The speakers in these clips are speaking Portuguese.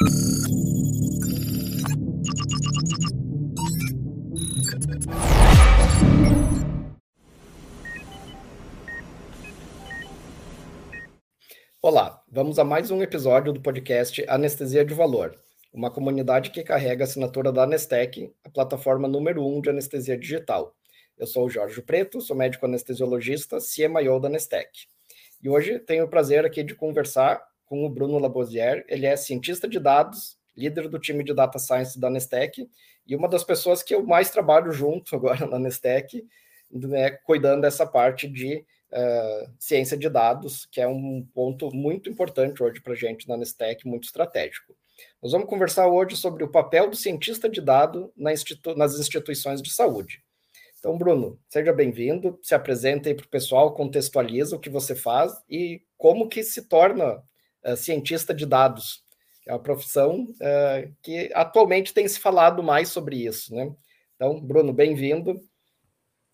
Olá, vamos a mais um episódio do podcast Anestesia de Valor, uma comunidade que carrega a assinatura da Anestec, a plataforma número um de anestesia digital. Eu sou o Jorge Preto, sou médico anestesiologista, CMIO da Anestec. E hoje tenho o prazer aqui de conversar com o Bruno Labosier. Ele é cientista de dados, líder do time de Data Science da Nestec e uma das pessoas que eu mais trabalho junto agora na Nestec, né, cuidando dessa parte de uh, ciência de dados, que é um ponto muito importante hoje para a gente na Nestec, muito estratégico. Nós vamos conversar hoje sobre o papel do cientista de dado na institu nas instituições de saúde. Então, Bruno, seja bem-vindo, se apresente aí para o pessoal, contextualiza o que você faz e como que se torna uh, cientista de dados, é uma profissão uh, que atualmente tem se falado mais sobre isso, né? Então, Bruno, bem-vindo.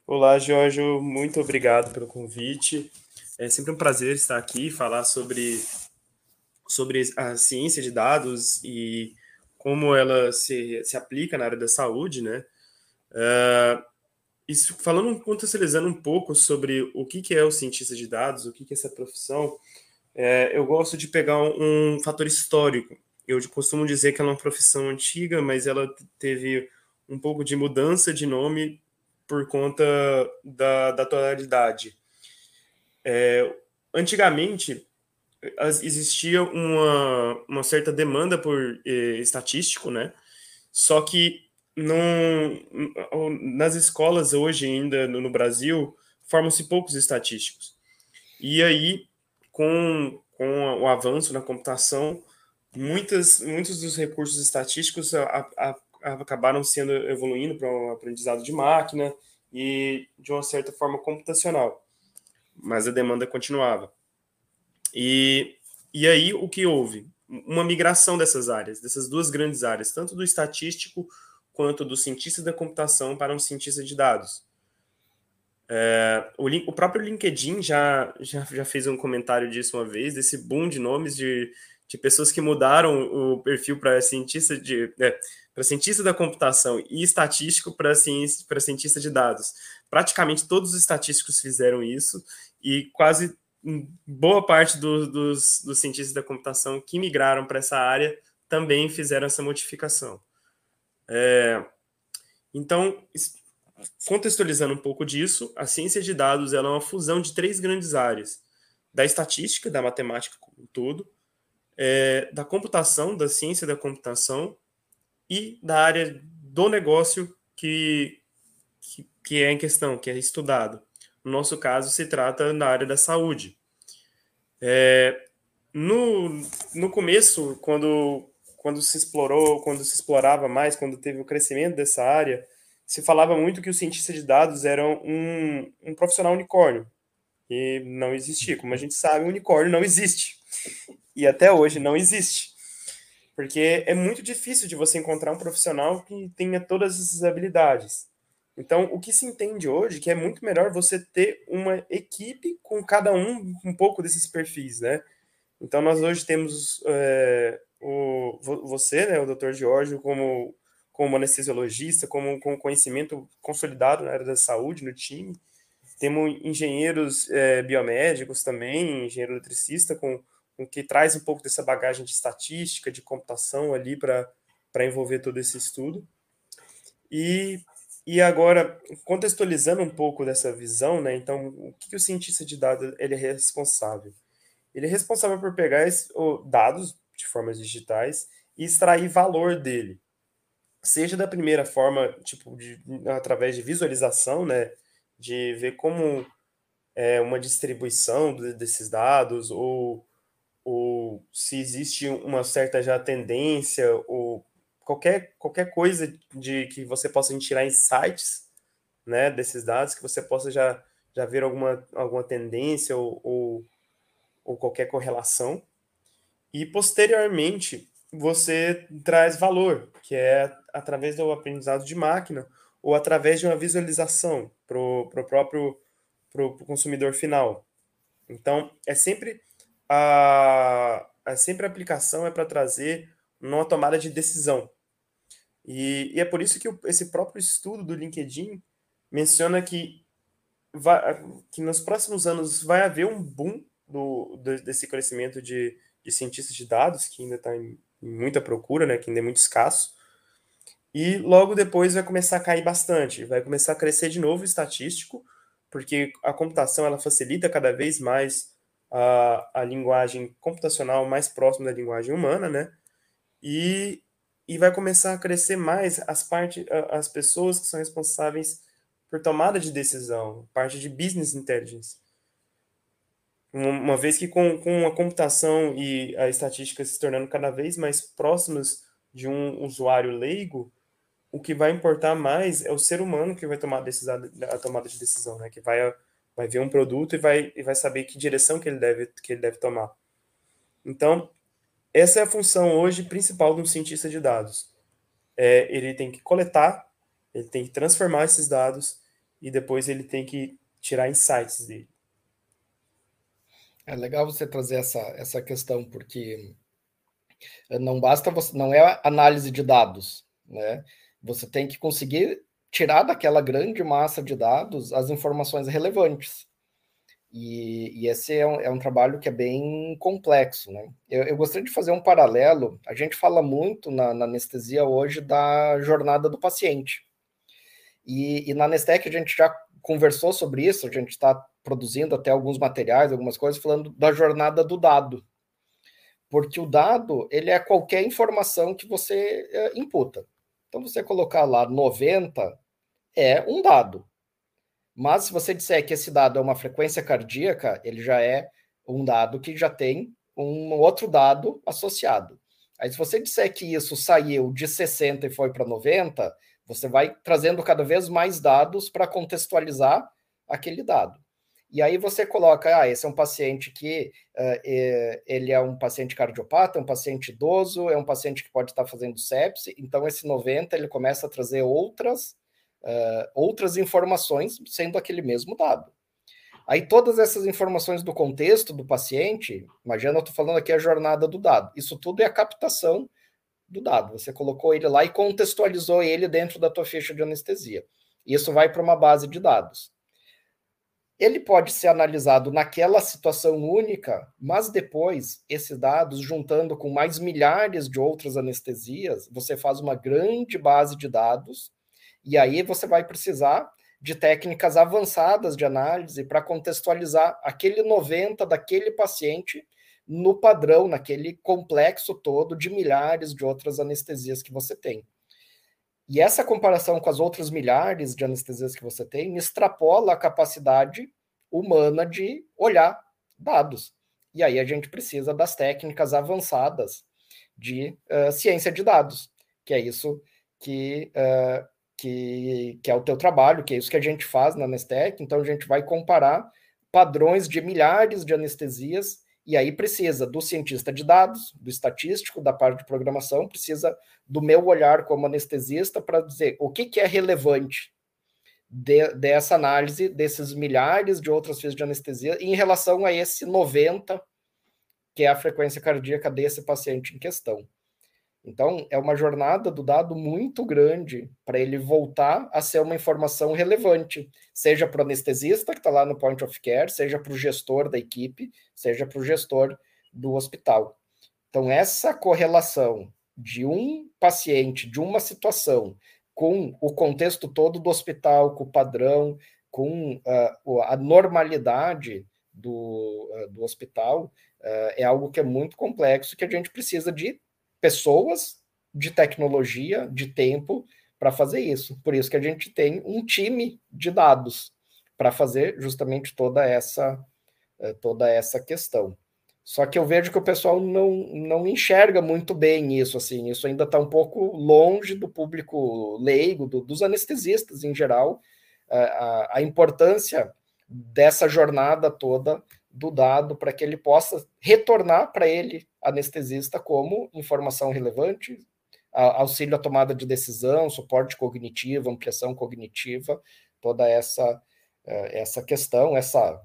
Olá, Jorge, muito obrigado pelo convite. É sempre um prazer estar aqui e falar sobre, sobre a ciência de dados e como ela se, se aplica na área da saúde, né? Uh, isso, falando, contextualizando um pouco sobre o que, que é o cientista de dados, o que, que é essa profissão, é, eu gosto de pegar um, um, fator histórico. Eu costumo dizer que ela é uma profissão antiga, mas ela teve um pouco de mudança de nome por conta da, da atualidade. É, antigamente, existia uma, uma certa demanda por eh, estatístico, né? Só que não, nas escolas hoje ainda no, no Brasil formam-se poucos estatísticos. E aí, com, com o avanço na computação, muitas, muitos dos recursos estatísticos a, a, a, acabaram sendo evoluindo para um aprendizado de máquina e de uma certa forma computacional, mas a demanda continuava. E, e aí o que houve? Uma migração dessas áreas, dessas duas grandes áreas, tanto do estatístico quanto do cientista da computação para um cientista de dados. É, o, o, próprio LinkedIn já, já, já fez um comentário disso uma vez, desse boom de nomes de, de pessoas que mudaram o perfil para cientista de é, para cientista da computação e estatístico para para cientista de dados. Praticamente todos os estatísticos fizeram isso e quase boa parte do, dos, dos cientistas da computação que migraram para essa área também fizeram essa modificação. É, então, contextualizando um pouco disso, a ciência de dados ela é uma fusão de três grandes áreas: da estatística, da matemática como um todo, é, da computação, da ciência da computação e da área do negócio que, que, que é em questão, que é estudado. No nosso caso, se trata da área da saúde. É, no, no começo, quando quando se explorou, quando se explorava mais, quando teve o crescimento dessa área, se falava muito que o cientista de dados era um, um profissional unicórnio. E não existia. Como a gente sabe, o unicórnio não existe. E até hoje não existe. Porque é muito difícil de você encontrar um profissional que tenha todas essas habilidades. Então, o que se entende hoje é que é muito melhor você ter uma equipe com cada um um pouco desses perfis, né? Então, nós hoje temos é, o, você, né, o Dr. Giorgio, como, como anestesiologista, como com conhecimento consolidado na área da saúde no time. Temos engenheiros é, biomédicos também, engenheiro eletricista, com, com que traz um pouco dessa bagagem de estatística, de computação ali para envolver todo esse estudo. E, e agora, contextualizando um pouco dessa visão, né, então, o que, que o cientista de dados ele é responsável? Ele é responsável por pegar esse, o, dados de formas digitais e extrair valor dele. Seja da primeira forma, tipo, de, através de visualização, né? De ver como é uma distribuição desses dados, ou, ou se existe uma certa já tendência, ou qualquer, qualquer coisa de que você possa tirar insights né, desses dados, que você possa já, já ver alguma, alguma tendência ou, ou, ou qualquer correlação. E posteriormente você traz valor, que é através do aprendizado de máquina ou através de uma visualização para o próprio pro, pro consumidor final. Então, é sempre a, a sempre a aplicação é para trazer numa tomada de decisão. E, e é por isso que o, esse próprio estudo do LinkedIn menciona que, vai, que nos próximos anos vai haver um boom do, do desse crescimento de, de cientistas de dados, que ainda está em muita procura, né, que ainda é muito escasso, e logo depois vai começar a cair bastante, vai começar a crescer de novo o estatístico, porque a computação ela facilita cada vez mais a, a linguagem computacional mais próxima da linguagem humana, né? E, e vai começar a crescer mais as partes, as pessoas que são responsáveis por tomada de decisão, parte de business intelligence. Uma vez que com, com a computação e a estatística se tornando cada vez mais próximas de um usuário leigo, o que vai importar mais é o ser humano que vai tomar a, decisão, a tomada de decisão, né? Que vai, vai ver um produto e vai, e vai saber que direção que ele deve, que ele deve tomar. Então, essa é a função hoje principal de um cientista de dados. É, ele tem que coletar, ele tem que transformar esses dados e depois ele tem que tirar insights dele. É legal você trazer essa, essa questão, porque não basta você, não é análise de dados, né? Você tem que conseguir tirar daquela grande massa de dados as informações relevantes. E, e esse é um, é um, trabalho que é bem complexo, né? Eu, eu, gostaria de fazer um paralelo. A gente fala muito na, na anestesia hoje da jornada do paciente. E, e na Anestec a gente já conversou sobre isso, a gente está produzindo até alguns materiais, algumas coisas, falando da jornada do dado. Porque o dado, ele é qualquer informação que você é, imputa. Então, você colocar lá 90 é um dado. Mas se você disser que esse dado é uma frequência cardíaca, ele já é um dado que já tem um outro dado associado. Aí, se você disser que isso saiu de 60 e foi para 90, você vai trazendo cada vez mais dados para contextualizar aquele dado. E aí você coloca, ah, esse é um paciente que uh, é, ele é um paciente cardiopata, é um paciente idoso, é um paciente que pode estar fazendo sepse, então esse 90 ele começa a trazer outras, uh, outras informações sendo aquele mesmo dado. Aí todas essas informações do contexto do paciente, imagina eu estou falando aqui a jornada do dado, isso tudo é a captação do dado. Você colocou ele lá e contextualizou ele dentro da tua ficha de anestesia. Isso vai para uma base de dados ele pode ser analisado naquela situação única, mas depois, esses dados, juntando com mais milhares de outras anestesias, você faz uma grande base de dados, e aí você vai precisar de técnicas avançadas de análise para contextualizar aquele 90 daquele paciente no padrão, naquele complexo todo de milhares de outras anestesias que você tem. E essa comparação com as outras milhares de anestesias que você tem extrapola a capacidade humana de olhar dados. E aí a gente precisa das técnicas avançadas de uh, ciência de dados, que é isso que, uh, que, que é o teu trabalho, que é isso que a gente faz na Anestec. Então a gente vai comparar padrões de milhares de anestesias e aí precisa do cientista de dados, do estatístico, da parte de programação, precisa do meu olhar como anestesista para dizer o que, que é relevante de, dessa análise desses milhares de outras fios de anestesia em relação a esse 90, que é a frequência cardíaca desse paciente em questão. Então, é uma jornada do dado muito grande para ele voltar a ser uma informação relevante, seja para o anestesista que está lá no point of care, seja para o gestor da equipe, seja para o gestor do hospital. Então, essa correlação de um paciente, de uma situação, com o contexto todo do hospital, com o padrão, com uh, a normalidade do, uh, do hospital, uh, é algo que é muito complexo, que a gente precisa de pessoas, de tecnologia, de tempo para fazer isso. Por isso que a gente tem um time de dados para fazer justamente toda essa toda essa questão. Só que eu vejo que o pessoal não, não enxerga muito bem isso, assim, isso ainda está um pouco longe do público leigo, do, dos anestesistas em geral, a, a importância dessa jornada toda do dado para que ele possa retornar para ele, anestesista, como informação relevante, auxílio à tomada de decisão, suporte cognitivo, ampliação cognitiva, toda essa, eh, essa questão, essa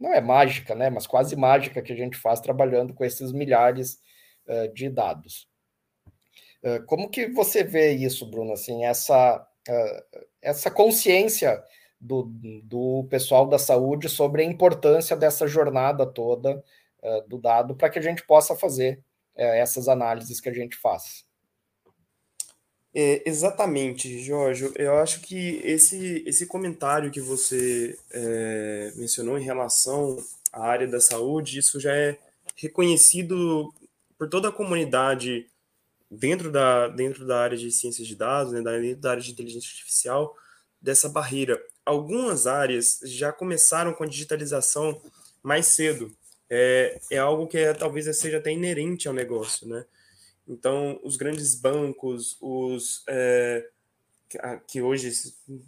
não é mágica, né, mas quase mágica que a gente faz trabalhando com esses milhares uh, de dados. Uh, como que você vê isso, Bruno? Assim, essa, essa consciência do, do pessoal da saúde sobre a importância dessa jornada toda uh, do dado para que a gente possa fazer essas análises que a gente faz. É, exatamente, Jorge. Eu acho que esse, esse comentário que você é, mencionou em relação à área da saúde, isso já é reconhecido por toda a comunidade dentro da, dentro da área de ciências de dados, né, dentro da área de inteligência artificial, dessa barreira. Algumas áreas já começaram com a digitalização mais cedo. É, é algo que é, talvez seja até inerente ao negócio, né? Então, os grandes bancos, os é, que hoje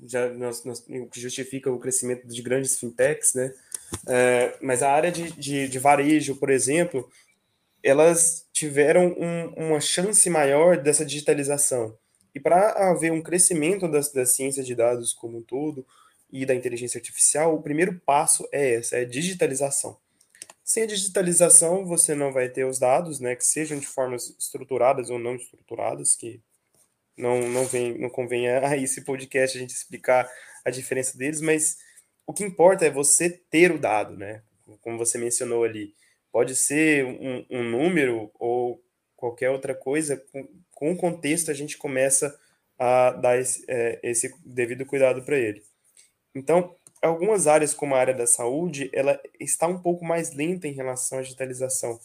já nós, nós, justifica o crescimento de grandes fintechs, né? É, mas a área de, de, de, varejo, por exemplo, elas tiveram um, uma chance maior dessa digitalização. E para haver um crescimento das, da ciência de dados como um todo e da inteligência artificial, o primeiro passo é essa, é digitalização. Sem a digitalização, você não vai ter os dados, né, que sejam de formas estruturadas ou não estruturadas, que não, não, vem, não convém a esse podcast a gente explicar a diferença deles, mas o que importa é você ter o dado, né? Como você mencionou ali. Pode ser um, um número ou qualquer outra coisa, com, com o contexto a gente começa a dar esse, é, esse devido cuidado para ele. Então, algumas áreas, como a área da saúde, ela está um pouco mais lenta em relação à digitalização.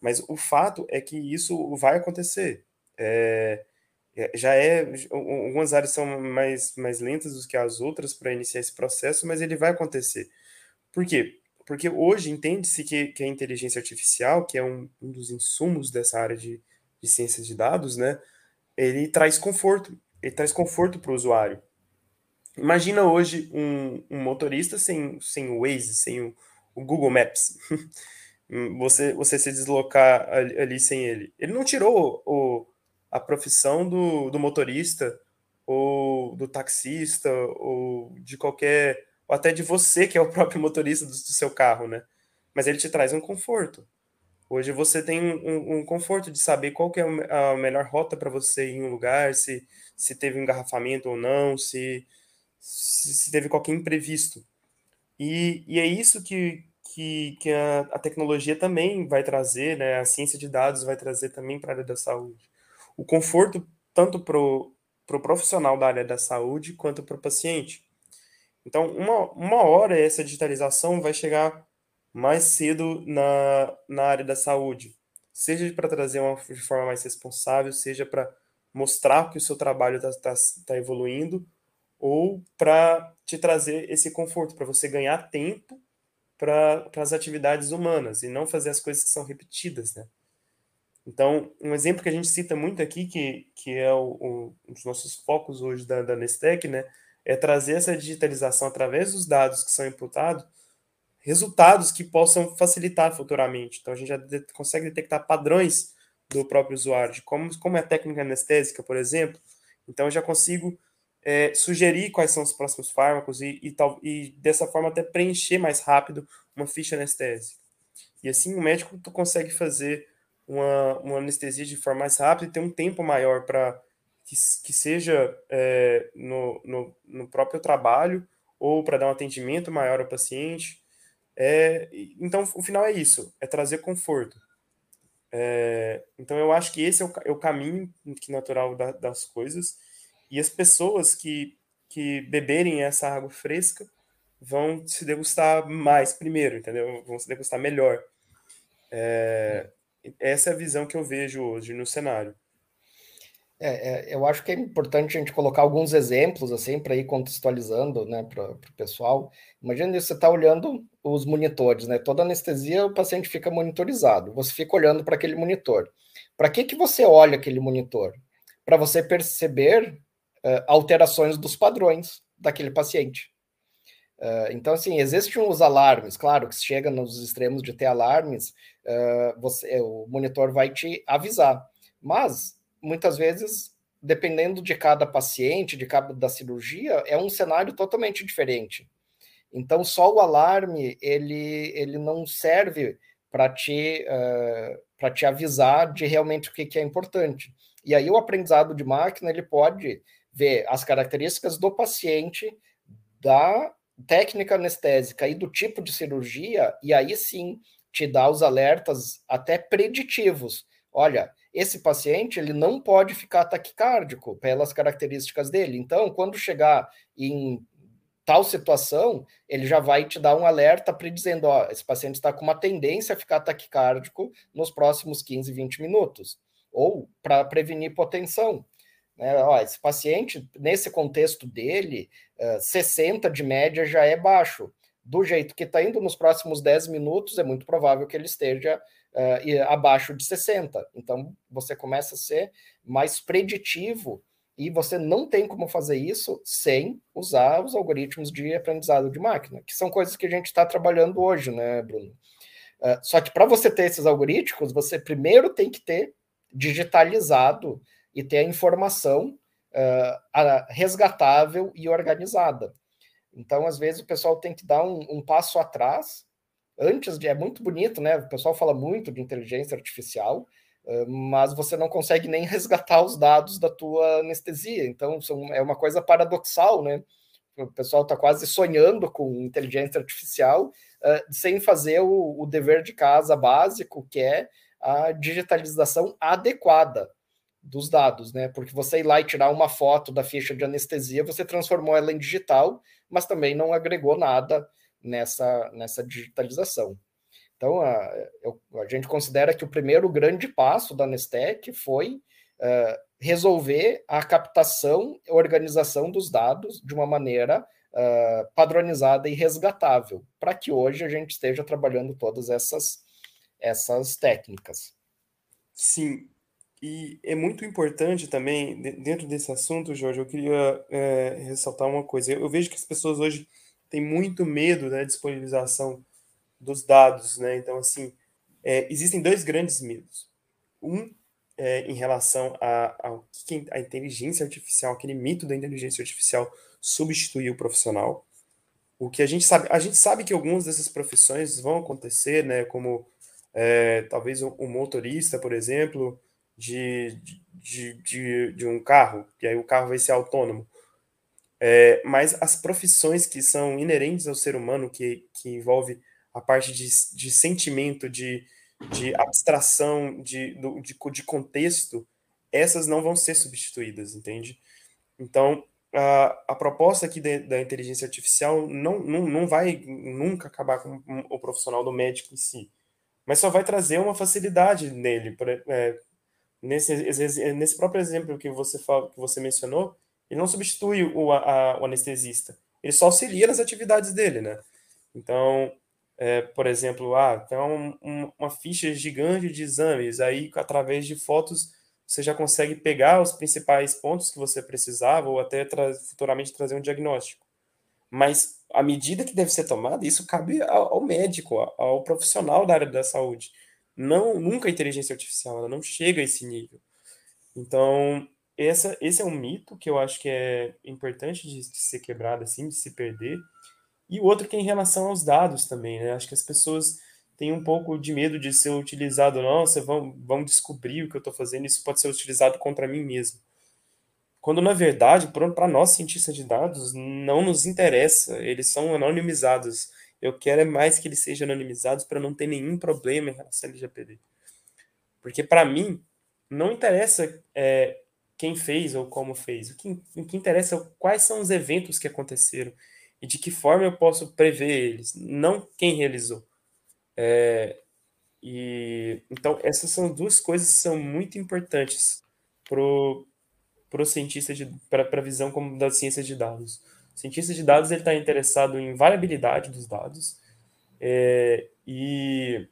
Mas o fato é que isso vai acontecer. É, é já é. Algumas áreas são mais, mais lentas do que as outras para iniciar esse processo, mas ele vai acontecer. Por quê? Porque hoje entende-se que, que a inteligência artificial, que é um, um dos insumos dessa área de, de ciências de dados, né, ele traz conforto. Ele traz conforto para o usuário. Imagina hoje um, um, motorista sem, sem o Waze, sem o, o Google Maps. você, você se deslocar ali, ali, sem ele. Ele não tirou o, a profissão do, do motorista, ou do taxista, ou de qualquer. ou até de você, que é o próprio motorista do, do seu carro, né? Mas ele te traz um conforto. Hoje você tem um, um conforto de saber qual que é a melhor rota para você ir em um lugar, se, se teve um engarrafamento ou não, se, se teve qualquer imprevisto. E, e é isso que, que, que a, a, tecnologia também vai trazer, né? a ciência de dados vai trazer também para a área da saúde. O conforto tanto para o pro profissional da área da saúde quanto para o paciente. Então, uma, uma hora essa digitalização vai chegar mais cedo na, na área da saúde, seja para trazer uma de forma mais responsável, seja para mostrar que o seu trabalho está tá, tá evoluindo, ou para te trazer esse conforto, para você ganhar tempo para as atividades humanas e não fazer as coisas que são repetidas, né? Então, um exemplo que a gente cita muito aqui, que, que é o, o, um dos nossos focos hoje da, da Nestec, né, é trazer essa digitalização através dos dados que são imputados, resultados que possam facilitar futuramente. Então, a gente já de, consegue detectar padrões do próprio usuário, de como, como é a técnica anestésica, por exemplo. Então, eu já consigo é, sugerir quais são os próximos fármacos e, e, tal, e dessa forma até preencher mais rápido uma ficha anestésica. E assim o médico tu consegue fazer uma, uma anestesia de forma mais rápida e ter um tempo maior para que, que seja é, no, no, no, próprio trabalho ou para dar um atendimento maior ao paciente. É, então, o final é isso, é trazer conforto. É, então, eu acho que esse é o, é o caminho natural da, das coisas e as pessoas que, que beberem essa água fresca vão se degustar mais primeiro, entendeu? Vão se degustar melhor. É, essa é a visão que eu vejo hoje no cenário. É, é, eu acho que é importante a gente colocar alguns exemplos assim para ir contextualizando, né, para o pessoal. Imagina você está olhando os monitores, né? Toda anestesia o paciente fica monitorizado. Você fica olhando para aquele monitor. Para que que você olha aquele monitor? Para você perceber uh, alterações dos padrões daquele paciente. Uh, então, assim, existem os alarmes, claro, que chega nos extremos de ter alarmes, uh, você, o monitor vai te avisar. Mas, muitas vezes, dependendo de cada paciente, de cada da cirurgia, é um cenário totalmente diferente. Então, só o alarme, ele, ele não serve para te, uh, te avisar de realmente o que, que é importante. E aí o aprendizado de máquina ele pode ver as características do paciente, da técnica anestésica e do tipo de cirurgia, e aí sim te dá os alertas até preditivos. Olha, esse paciente ele não pode ficar taquicárdico pelas características dele. Então, quando chegar em tal situação, ele já vai te dar um alerta predizendo, ó, esse paciente está com uma tendência a ficar taquicárdico nos próximos 15, 20 minutos, ou para prevenir hipotensão. Né? Ó, esse paciente, nesse contexto dele, uh, 60 de média já é baixo. Do jeito que está indo nos próximos 10 minutos, é muito provável que ele esteja uh, abaixo de 60. Então, você começa a ser mais preditivo e você não tem como fazer isso sem usar os algoritmos de aprendizado de máquina, que são coisas que a gente está trabalhando hoje, né, Bruno? Uh, só que para você ter esses algoritmos, você primeiro tem que ter digitalizado e ter a informação uh, resgatável e organizada. Então, às vezes, o pessoal tem que dar um, um passo atrás, antes de. É muito bonito, né? O pessoal fala muito de inteligência artificial, mas você não consegue nem resgatar os dados da tua anestesia. Então, são, é uma coisa paradoxal, né? O pessoal está quase sonhando com inteligência artificial uh, sem fazer o, o, dever de casa básico, que é a digitalização adequada dos dados, né? Porque você ir lá e tirar uma foto da ficha de anestesia, você transformou ela em digital, mas também não agregou nada nessa, nessa digitalização. Então, a, eu, a gente considera que o primeiro grande passo da Nestec foi uh, resolver a captação e organização dos dados de uma maneira uh, padronizada e resgatável, para que hoje a gente esteja trabalhando todas essas, essas técnicas. Sim, e é muito importante também, dentro desse assunto, Jorge, eu queria é, ressaltar uma coisa. Eu vejo que as pessoas hoje têm muito medo da disponibilização dos dados, né? Então, assim, é, existem dois grandes medos. Um é, em relação ao que a inteligência artificial, aquele mito da inteligência artificial substituir o profissional. O que a gente sabe, a gente sabe que algumas dessas profissões vão acontecer, né? Como é, talvez um, motorista, por exemplo, de, de, de, de, um carro, e aí o carro vai ser autônomo. É, mas as profissões que são inerentes ao ser humano, que, que envolve a parte de, de sentimento, de, de abstração, de, de, de contexto, essas não vão ser substituídas, entende? Então, a, a proposta aqui de, da inteligência artificial não, não, não vai nunca acabar com o profissional do médico em si, mas só vai trazer uma facilidade nele. É, nesse, nesse próprio exemplo que você, que você mencionou, ele não substitui o, a, o anestesista, ele só auxilia nas atividades dele, né? Então, é, por exemplo, ah, tem um, um, uma ficha gigante de exames, aí através de fotos você já consegue pegar os principais pontos que você precisava ou até tra futuramente trazer um diagnóstico. Mas a medida que deve ser tomada, isso cabe ao, ao médico, ao, ao profissional da área da saúde. Não, nunca a inteligência artificial, ela não chega a esse nível. Então, essa, esse é um mito que eu acho que é importante de, de ser quebrado, assim, de se perder. E o outro que é em relação aos dados também, né? Acho que as pessoas têm um pouco de medo de ser utilizado, nossa, vão, vão descobrir o que eu estou fazendo, isso pode ser utilizado contra mim mesmo. Quando, na verdade, para nós, cientistas de dados, não nos interessa, eles são anonimizados. Eu quero é mais que eles sejam anonimizados para não ter nenhum problema em relação ao LGPD. Porque, para mim, não interessa é, quem fez ou como fez. O que, o que interessa é quais são os eventos que aconteceram e de que forma eu posso prever eles, não quem realizou. É, e então essas são duas coisas que são muito importantes pro pro cientista para a visão como da ciência de dados. O cientista de dados está interessado em variabilidade dos dados é, e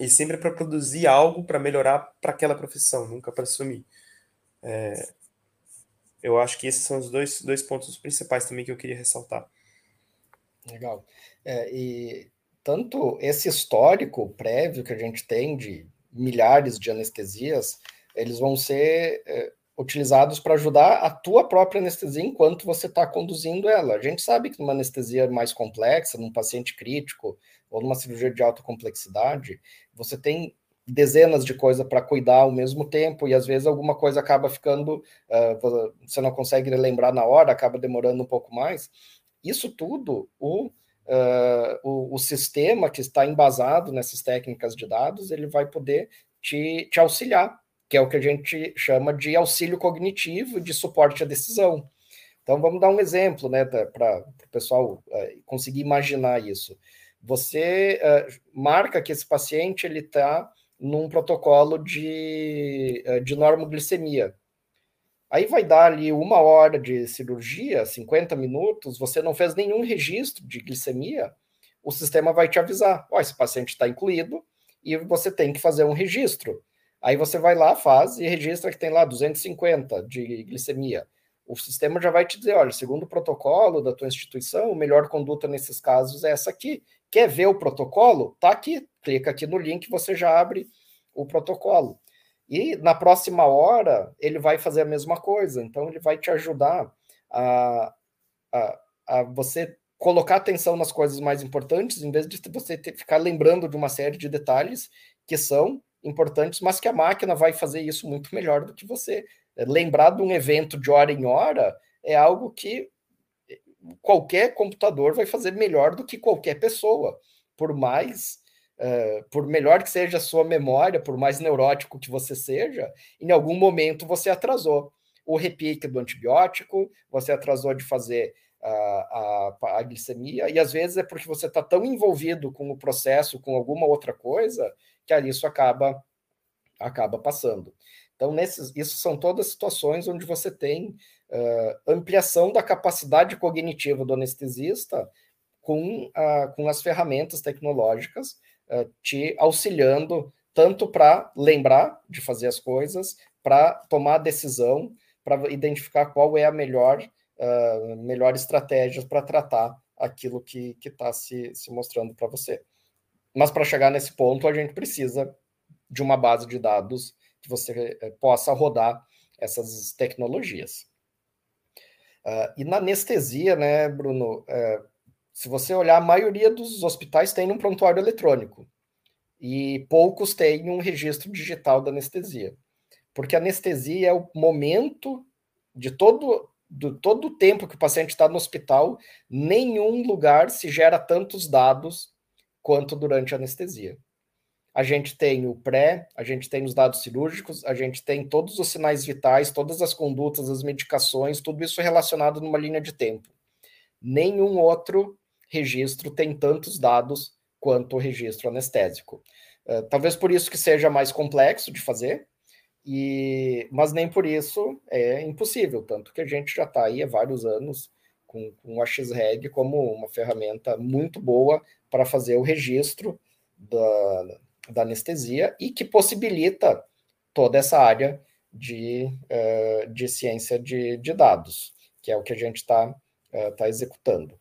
e sempre para produzir algo para melhorar para aquela profissão, nunca para assumir. É, eu acho que esses são os dois, dois pontos principais também que eu queria ressaltar. Legal. É, e tanto esse histórico prévio que a gente tem de milhares de anestesias, eles vão ser é, utilizados para ajudar a tua própria anestesia enquanto você está conduzindo ela. A gente sabe que numa anestesia mais complexa, num paciente crítico ou numa cirurgia de alta complexidade, você tem dezenas de coisas para cuidar ao mesmo tempo, e às vezes alguma coisa acaba ficando, uh, você não consegue lembrar na hora, acaba demorando um pouco mais. Isso tudo, o, uh, o, o, sistema que está embasado nessas técnicas de dados, ele vai poder te, te auxiliar, que é o que a gente chama de auxílio cognitivo de suporte à decisão. Então, vamos dar um exemplo, né, para o pessoal uh, conseguir imaginar isso. Você marca que esse paciente ele está num protocolo de, eh, de normoglicemia. Aí vai dar ali uma hora de cirurgia, 50 minutos, você não fez nenhum registro de glicemia, o sistema vai te avisar, oh, esse paciente está incluído e você tem que fazer um registro. Aí você vai lá, faz e registra que tem lá 250 de glicemia. O sistema já vai te dizer, olha, segundo o protocolo da tua instituição, a melhor conduta nesses casos é essa aqui. Quer ver o protocolo? Tá aqui. Clica aqui no link, você já abre o protocolo. E na próxima hora, ele vai fazer a mesma coisa. Então, ele vai te ajudar a, a, a você colocar atenção nas coisas mais importantes, em vez de você ter, ficar lembrando de uma série de detalhes que são importantes, mas que a máquina vai fazer isso muito melhor do que você. Lembrar de um evento de hora em hora é algo que qualquer computador vai fazer melhor do que qualquer pessoa, por mais uh, por melhor que seja a sua memória, por mais neurótico que você seja, em algum momento você atrasou o repique do antibiótico, você atrasou de fazer a, a, a glicemia, e às vezes é porque você está tão envolvido com o processo, com alguma outra coisa, que ali isso acaba acaba passando. Então, nesses, isso são todas situações onde você tem uh, ampliação da capacidade cognitiva do anestesista com, uh, com as ferramentas tecnológicas uh, te auxiliando tanto para lembrar de fazer as coisas, para tomar decisão, para identificar qual é a melhor, melhor estratégia para tratar aquilo que está se, se mostrando para você. Mas para chegar nesse ponto, a gente precisa de uma base de dados que você eh, possa rodar essas tecnologias. Uh, e na anestesia, né, Bruno, uh, se você olhar, a maioria dos hospitais tem um prontuário eletrônico e poucos têm um registro digital da anestesia. Porque a anestesia é o momento de todo, do, todo o tempo que o paciente está no hospital, nenhum lugar se gera tantos dados quanto durante a anestesia. A gente tem o pré, a gente tem os dados cirúrgicos, a gente tem todos os sinais vitais, todas as condutas, as medicações, tudo isso relacionado numa linha de tempo. Nenhum outro registro tem tantos dados quanto o registro anestésico. Uh, talvez por isso que seja mais complexo de fazer, e, mas nem por isso é impossível, tanto que a gente já está aí há vários anos com, com a X-Reg como uma ferramenta muito boa para fazer o registro da, da anestesia e que possibilita toda essa área de, uh, de ciência de, de, dados, que é o que a gente está uh, tá executando.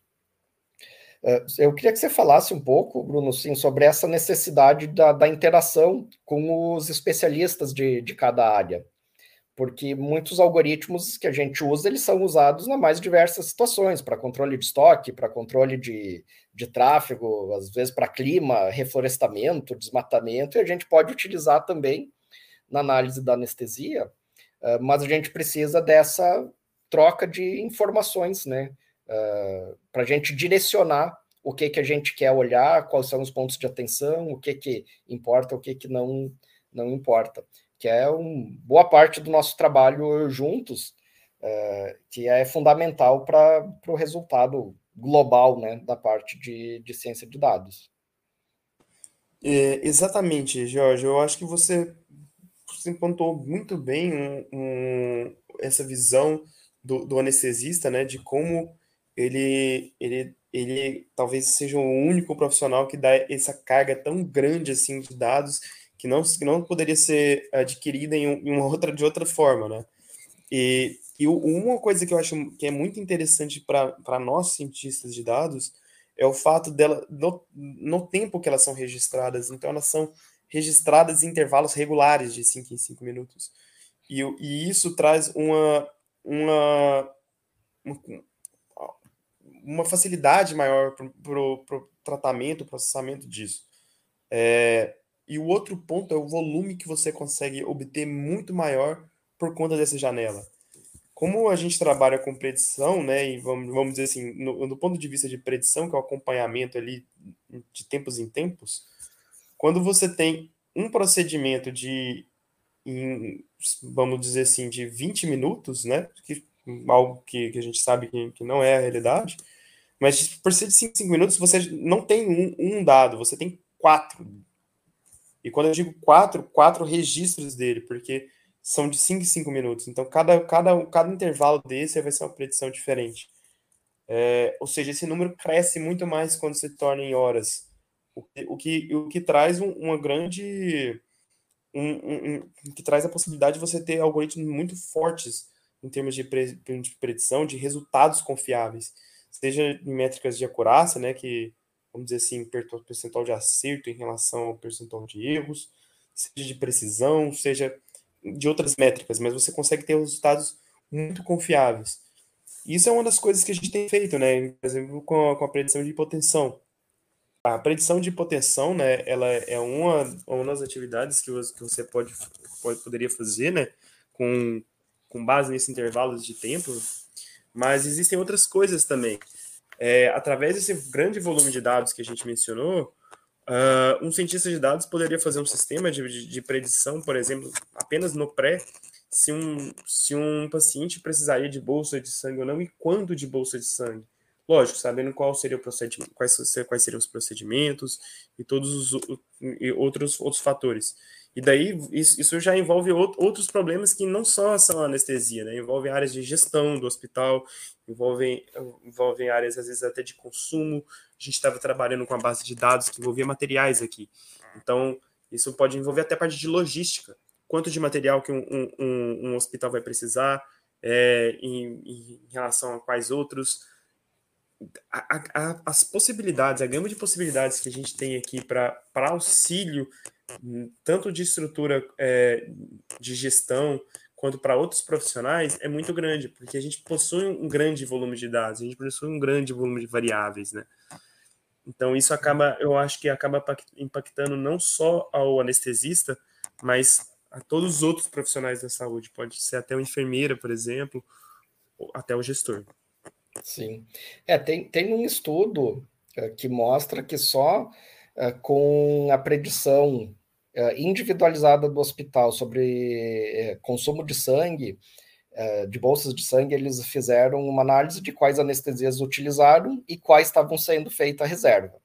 Uh, eu queria que você falasse um pouco, Bruno, sim, sobre essa necessidade da, da interação com os especialistas de, de cada área, porque muitos algoritmos que a gente usa, eles são usados nas mais diversas situações, para controle de estoque, para controle de, de tráfego, às vezes para clima, reflorestamento, desmatamento, e a gente pode utilizar também na análise da anestesia, uh, mas a gente precisa dessa troca de informações, né? Uh, para a gente direcionar o que, que a gente quer olhar, quais são os pontos de atenção, o que, que importa, o que, que não, não importa. Que é um, boa parte do nosso trabalho juntos, uh, que é fundamental para o resultado global né, da parte de, de ciência de dados. É, exatamente, Jorge. Eu acho que você, você pontuou muito bem um, um, essa visão do, do, anestesista, né, de como ele, ele, ele talvez seja o único profissional que dá essa carga tão grande assim de dados que não, que não poderia ser adquirida em, em uma outra de outra forma, né? E, e uma coisa que eu acho que é muito interessante para nós, cientistas de dados, é o fato dela, no, no, tempo que elas são registradas. Então, elas são registradas em intervalos regulares de 5 em 5 minutos. E, e, isso traz uma, uma, uma facilidade maior para o tratamento, processamento disso. É, e o outro ponto é o volume que você consegue obter muito maior por conta dessa janela. Como a gente trabalha com predição, né, e vamos, vamos dizer assim, no, no ponto de vista de predição, que é o acompanhamento ali de tempos em tempos, quando você tem um procedimento de, em, vamos dizer assim, de 20 minutos, né, que, algo que, que a gente sabe que, que não é a realidade, mas por ser de 5, 5 minutos, você não tem um, um, dado, você tem quatro. E quando eu digo quatro, quatro registros dele, porque são de 5 em 5 minutos. Então, cada, cada, cada intervalo desse vai ser uma predição diferente. É, ou seja, esse número cresce muito mais quando se torna em horas. O, o, que, o que traz um, uma grande. Um, um, que traz a possibilidade de você ter algoritmos muito fortes em termos de, pre, de predição, de resultados confiáveis seja em métricas de acurácia, né, que, vamos dizer assim, percentual de acerto em relação ao percentual de erros, seja de precisão, seja de outras métricas, mas você consegue ter resultados muito confiáveis. Isso é uma das coisas que a gente tem feito, né, por exemplo, com a, com a predição de hipotensão. A predição de hipotensão, né, ela é uma, uma das atividades que você, que você pode, pode, poderia fazer, né, com, com base nesses intervalos de tempo, mas existem outras coisas também. É, através desse grande volume de dados que a gente mencionou, uh, um cientista de dados poderia fazer um sistema de, de, de, predição, por exemplo, apenas no pré, se um, se um paciente precisaria de bolsa de sangue ou não e quando de bolsa de sangue. Lógico, sabendo qual seria o procedimento, quais, quais seriam os procedimentos e todos os e outros, outros fatores. E daí isso, já envolve outros problemas que não são anestesia, né? Envolvem áreas de gestão do hospital, envolvem, envolvem áreas, às vezes, até de consumo. A gente estava trabalhando com a base de dados que envolvia materiais aqui. Então, isso pode envolver até parte de logística. Quanto de material que um, um, um hospital vai precisar, é, em, em, relação a quais outros. A, a, as possibilidades, a gama de possibilidades que a gente tem aqui para auxílio tanto de estrutura é, de gestão quanto para outros profissionais é muito grande, porque a gente possui um grande volume de dados, a gente possui um grande volume de variáveis, né? Então isso acaba, eu acho que acaba impactando não só ao anestesista, mas a todos os outros profissionais da saúde, pode ser até uma enfermeira, por exemplo, até o gestor. Sim. É, tem, tem um estudo uh, que mostra que só uh, com a predição individualizada do hospital sobre é, consumo de sangue, é, de bolsas de sangue, eles fizeram uma análise de quais anestesias utilizaram e quais estavam sendo feita a reserva.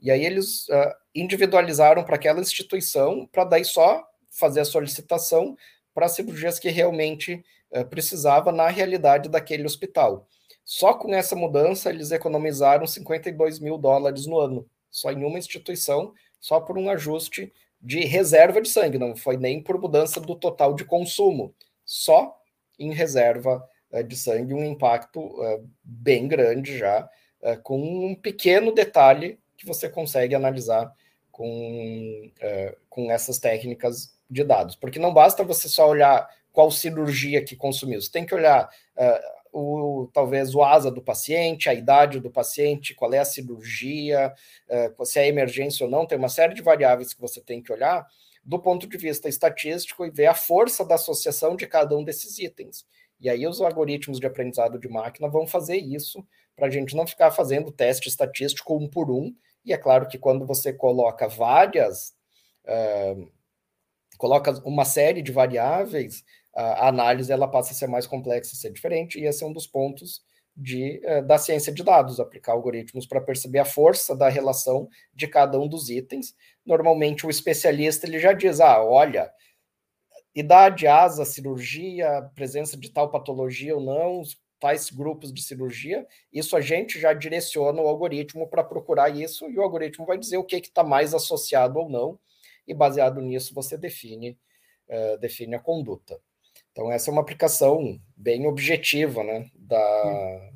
E aí eles individualizaram para aquela instituição, para daí só fazer a solicitação para cirurgias que realmente precisava na realidade daquele hospital. Só com essa mudança, eles economizaram 52 mil dólares no ano, só em uma instituição, só por um ajuste de reserva de sangue, não foi nem por mudança do total de consumo, só em reserva uh, de sangue, um impacto uh, bem grande já, uh, com um pequeno detalhe que você consegue analisar com, com essas técnicas de dados. Porque não basta você só olhar qual cirurgia que consumiu, você tem que olhar o, talvez o asa do paciente, a idade do paciente, qual é a cirurgia, uh, se é emergência ou não, tem uma série de variáveis que você tem que olhar do ponto de vista estatístico e ver a força da associação de cada um desses itens. E aí os algoritmos de aprendizado de máquina vão fazer isso para a gente não ficar fazendo teste estatístico um por um. E é claro que quando você coloca várias, uh, coloca uma série de variáveis, a análise ela passa a ser mais complexa, ser diferente, e esse é um dos pontos de, uh, da ciência de dados, aplicar algoritmos para perceber a força da relação de cada um dos itens. Normalmente o especialista ele já diz, ah, olha, idade, asa, cirurgia, presença de tal patologia ou não, tais grupos de cirurgia, isso a gente já direciona o algoritmo para procurar isso, e o algoritmo vai dizer o que está mais associado ou não, e baseado nisso você define, uh, define a conduta. Então, essa é uma aplicação bem objetiva né, da,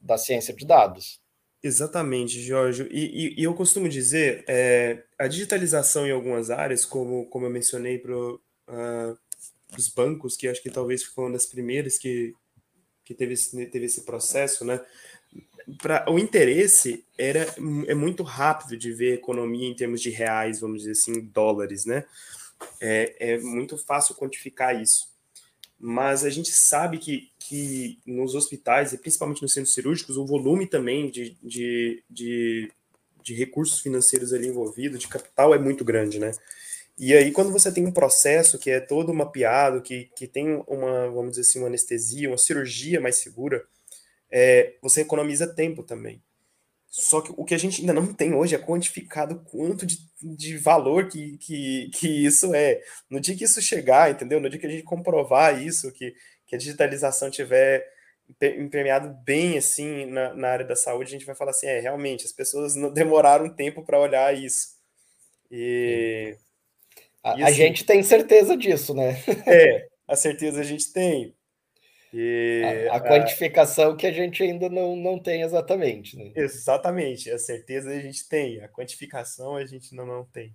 da ciência de dados. Exatamente, Jorge. E, e, e eu costumo dizer, é, a digitalização em algumas áreas, como, como eu mencionei para uh, os bancos, que acho que talvez foi uma das primeiras que, que teve, esse, teve esse processo, né? pra, o interesse era é muito rápido de ver economia em termos de reais, vamos dizer assim, dólares, né? É, é muito fácil quantificar isso. Mas a gente sabe que, que nos hospitais, e principalmente nos centros cirúrgicos, o volume também de, de, de, de recursos financeiros ali envolvidos, de capital, é muito grande, né? E aí, quando você tem um processo que é todo mapeado, que, que tem uma, vamos dizer assim, uma anestesia, uma cirurgia mais segura, é, você economiza tempo também. Só que o que a gente ainda não tem hoje é quantificado quanto de, de valor que, que, que isso é. No dia que isso chegar, entendeu? No dia que a gente comprovar isso, que, que a digitalização tiver empenhado bem assim na, na área da saúde, a gente vai falar assim, é, realmente, as pessoas não demoraram tempo para olhar isso. E... A, assim, a gente tem certeza disso, né? É, a certeza a gente tem. E, a, a quantificação a, que a gente ainda não, não tem exatamente. Né? Exatamente, a certeza a gente tem, a quantificação a gente não, não tem.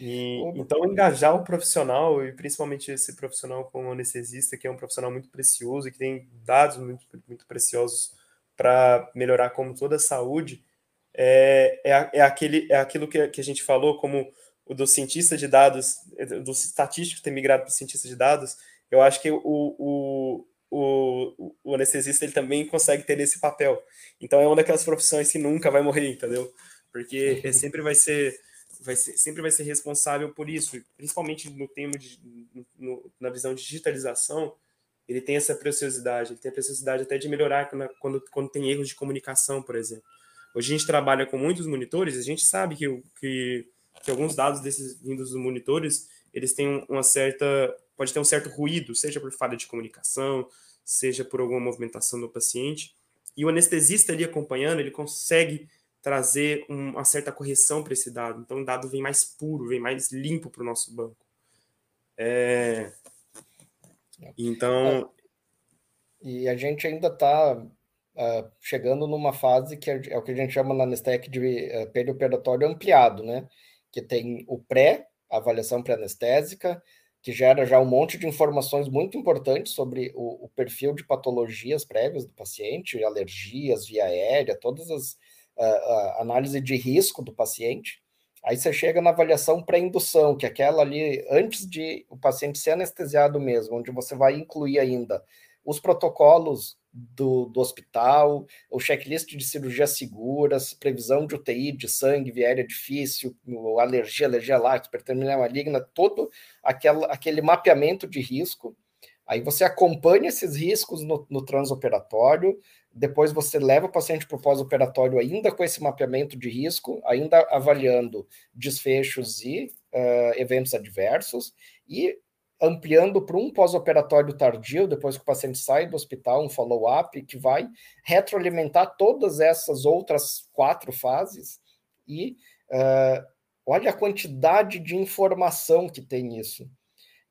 E, então, engajar o profissional, e principalmente esse profissional como anestesista, que é um profissional muito precioso e que tem dados muito, muito preciosos para melhorar como toda a saúde, é, é, é, aquele, é aquilo que, que a gente falou como o do cientista de dados, do estatístico ter migrado para o cientista de dados, eu acho que o, o, o, anestesista ele também consegue ter esse papel. Então é uma daquelas profissões que nunca vai morrer, entendeu? Porque é, sempre vai ser vai ser, sempre vai ser responsável por isso, principalmente no tema de, no, na visão de digitalização, ele tem essa preciosidade, ele tem a preciosidade até de melhorar quando, quando tem erros de comunicação, por exemplo. Hoje a gente trabalha com muitos monitores, a gente sabe que, que que alguns dados desses vindos dos monitores, eles têm uma certa, pode ter um certo ruído, seja por falha de comunicação, seja por alguma movimentação do paciente. E o anestesista ali acompanhando, ele consegue trazer uma certa correção para esse dado. Então o dado vem mais puro, vem mais limpo para o nosso banco. É... Então. E a gente ainda está uh, ah, chegando numa fase que é, é, o que a gente chama na Nestec de uh, perioperatório ampliado, né? que tem o pré, avaliação pré-anestésica, que gera já um monte de informações muito importantes sobre o, o, perfil de patologias prévias do paciente, alergias, via aérea, todas as uh, análise de risco do paciente. Aí você chega na avaliação pré-indução, que é aquela ali antes de o paciente ser anestesiado mesmo, onde você vai incluir ainda os protocolos do, do hospital, o checklist de cirurgias seguras, previsão de UTI, de sangue, viária difícil, alergia, alergia láctea, hipertermia maligna, todo aquela, aquele mapeamento de risco. Aí você acompanha esses riscos no, no transoperatório, depois você leva o paciente para o pós-operatório ainda com esse mapeamento de risco, ainda avaliando desfechos e uh, eventos adversos, e ampliando para um pós-operatório tardio, depois que o paciente sai do hospital, um follow-up, que vai retroalimentar todas essas outras quatro fases. E uh, olha a quantidade de informação que tem isso.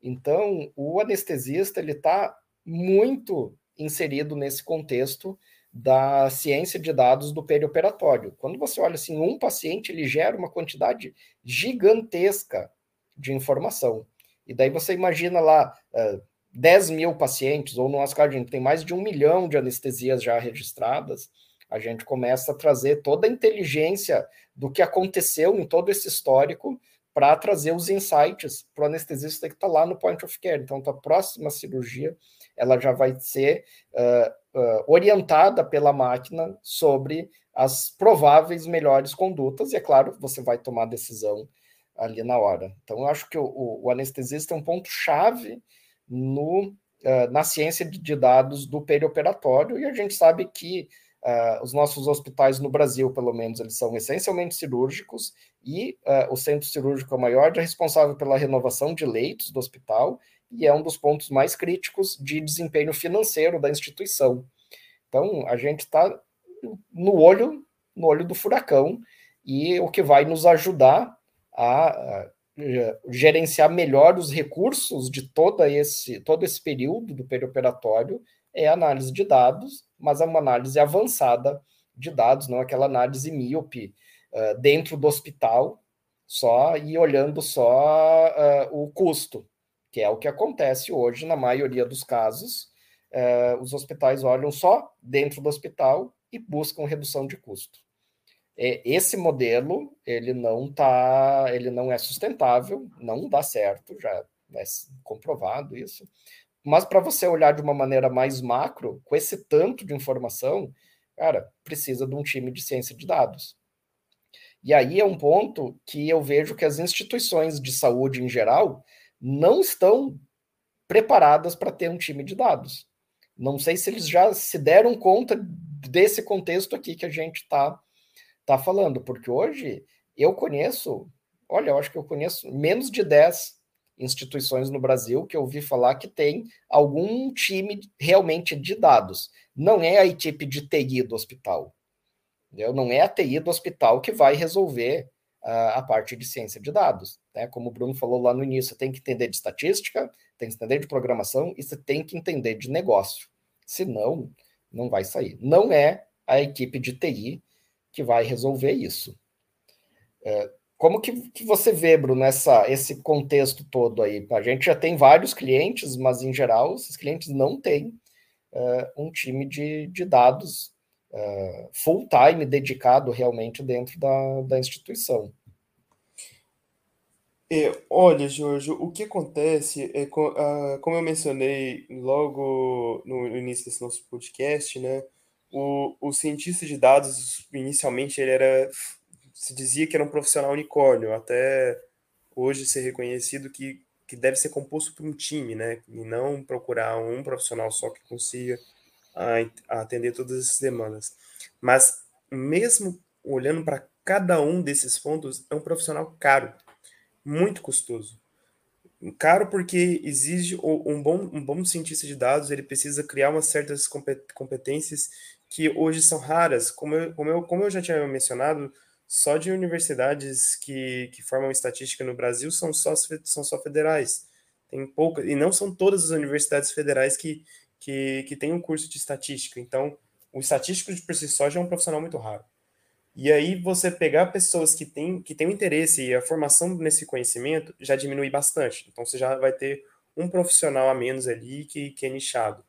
Então, o anestesista ele está muito inserido nesse contexto da ciência de dados do perioperatório. Quando você olha assim, um paciente ele gera uma quantidade gigantesca de informação. E daí você imagina lá uh, é, 10 mil pacientes, ou no nosso caso, a gente tem mais de um milhão de anestesias já registradas. A gente começa a trazer toda a inteligência do que aconteceu em todo esse histórico para trazer os insights para o anestesista que está lá no point of care. Então, a próxima cirurgia ela já vai ser uh, uh, orientada pela máquina sobre as prováveis melhores condutas, e é claro, você vai tomar decisão ali na hora. Então, eu acho que o, o anestesista é um ponto-chave no, uh, na ciência de dados do perioperatório, e a gente sabe que uh, os nossos hospitais no Brasil, pelo menos, eles são essencialmente cirúrgicos, e uh, o centro cirúrgico é maior é responsável pela renovação de leitos do hospital, e é um dos pontos mais críticos de desempenho financeiro da instituição. Então, a gente está no olho, no olho do furacão, e o que vai nos ajudar a, gerenciar melhor os recursos de todo esse, todo esse período do perioperatório é análise de dados, mas é uma análise avançada de dados, não aquela análise míope uh, dentro do hospital só e olhando só uh, o custo, que é o que acontece hoje na maioria dos casos. uh, os hospitais olham só dentro do hospital e buscam redução de custo. É, esse modelo ele não tá, ele não é sustentável, não dá certo, já é comprovado isso. Mas para você olhar de uma maneira mais macro, com esse tanto de informação, cara, precisa de um time de ciência de dados. E aí é um ponto que eu vejo que as instituições de saúde em geral não estão preparadas para ter um time de dados. Não sei se eles já se deram conta desse contexto aqui que a gente está tá falando, porque hoje eu conheço, olha, eu acho que eu conheço menos de 10 instituições no Brasil que eu ouvi falar que tem algum time realmente de dados. Não é a equipe de TI do hospital. Entendeu? Não é a TI do hospital que vai resolver uh, a parte de ciência de dados. Né? Como o Bruno falou lá no início, você tem que entender de estatística, tem que entender de programação e você tem que entender de negócio. Senão, não vai sair. Não é a equipe de TI que vai resolver isso. Uh, como que, que, você vê, Bruno, essa, esse contexto todo aí? A gente já tem vários clientes, mas em geral, esses clientes não têm uh, um time de, de dados uh, full-time dedicado realmente dentro da, da instituição. É, olha, Jorge, o que acontece é, uh, como eu mencionei logo no início desse nosso podcast, né? O, o cientista de dados, inicialmente, ele era. Se dizia que era um profissional unicórnio, até hoje ser reconhecido que, que deve ser composto por um time, né? E não procurar um profissional só que consiga a, a atender todas essas demandas. Mas, mesmo olhando para cada um desses pontos, é um profissional caro, muito custoso. Caro porque exige um bom, um bom cientista de dados, ele precisa criar umas certas competências que hoje são raras. Como eu, como eu, como eu já tinha mencionado, só de universidades que, que formam estatística no Brasil são só, são só federais. Tem poucas, e não são todas as universidades federais que, que, que tem um curso de estatística. Então, o estatístico de por si só já é um profissional muito raro. E aí você pegar pessoas que têm que têm um interesse e a formação nesse conhecimento já diminui bastante. Então você já vai ter um profissional a menos ali que, que é nichado.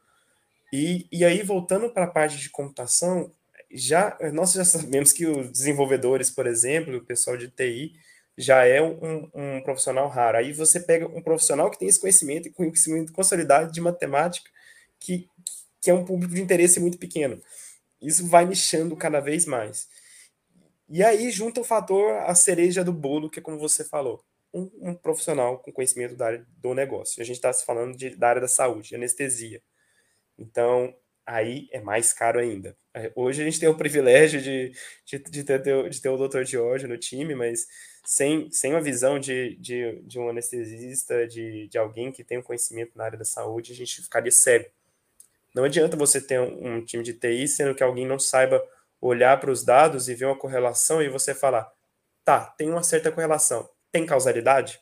E, e aí, voltando para a parte de computação, já nós já sabemos que os desenvolvedores, por exemplo, o pessoal de TI, já é um, um profissional raro. Aí você pega um profissional que tem esse conhecimento e conhecimento consolidado de matemática que, que é um público de interesse muito pequeno. Isso vai nichando cada vez mais. E aí junta o fator, a cereja do bolo, que é como você falou, um, um profissional com conhecimento da área do negócio. A gente está falando de, da área da saúde, de anestesia. Então, aí é mais caro ainda. É, hoje a gente tem o privilégio de, de, de, ter, de ter o Dr. George no time, mas sem, sem uma visão de, de, de um anestesista, de, de alguém que tem um conhecimento na área da saúde, a gente ficaria cego. Não adianta você ter um, um time de TI, sendo que alguém não saiba olhar para os dados e ver uma correlação e você falar, tá, tem uma certa correlação, tem causalidade?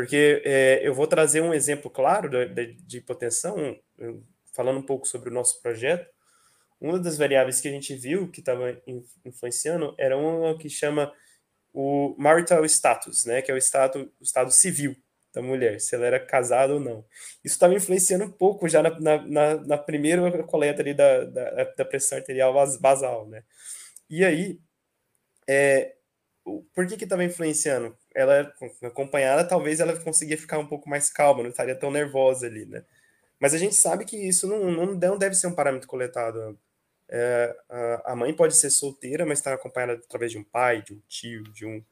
Porque é, eu vou trazer um exemplo claro de, de, hipotensão, falando um pouco sobre o nosso projeto. Uma das variáveis que a gente viu que estava influenciando era uma que chama o marital status, né, que é o estado, o estado civil da mulher, se ela era casada ou não. Isso estava influenciando um pouco já na, na, na, primeira coleta ali da, da, da, pressão arterial basal, né? E aí, é, por que que estava influenciando? Ela, acompanhada, talvez ela conseguia ficar um pouco mais calma, não estaria tão nervosa ali, né? Mas a gente sabe que isso não, não deve ser um parâmetro coletado é, a, mãe pode ser solteira, mas está acompanhada através de um pai, de um tio, de um,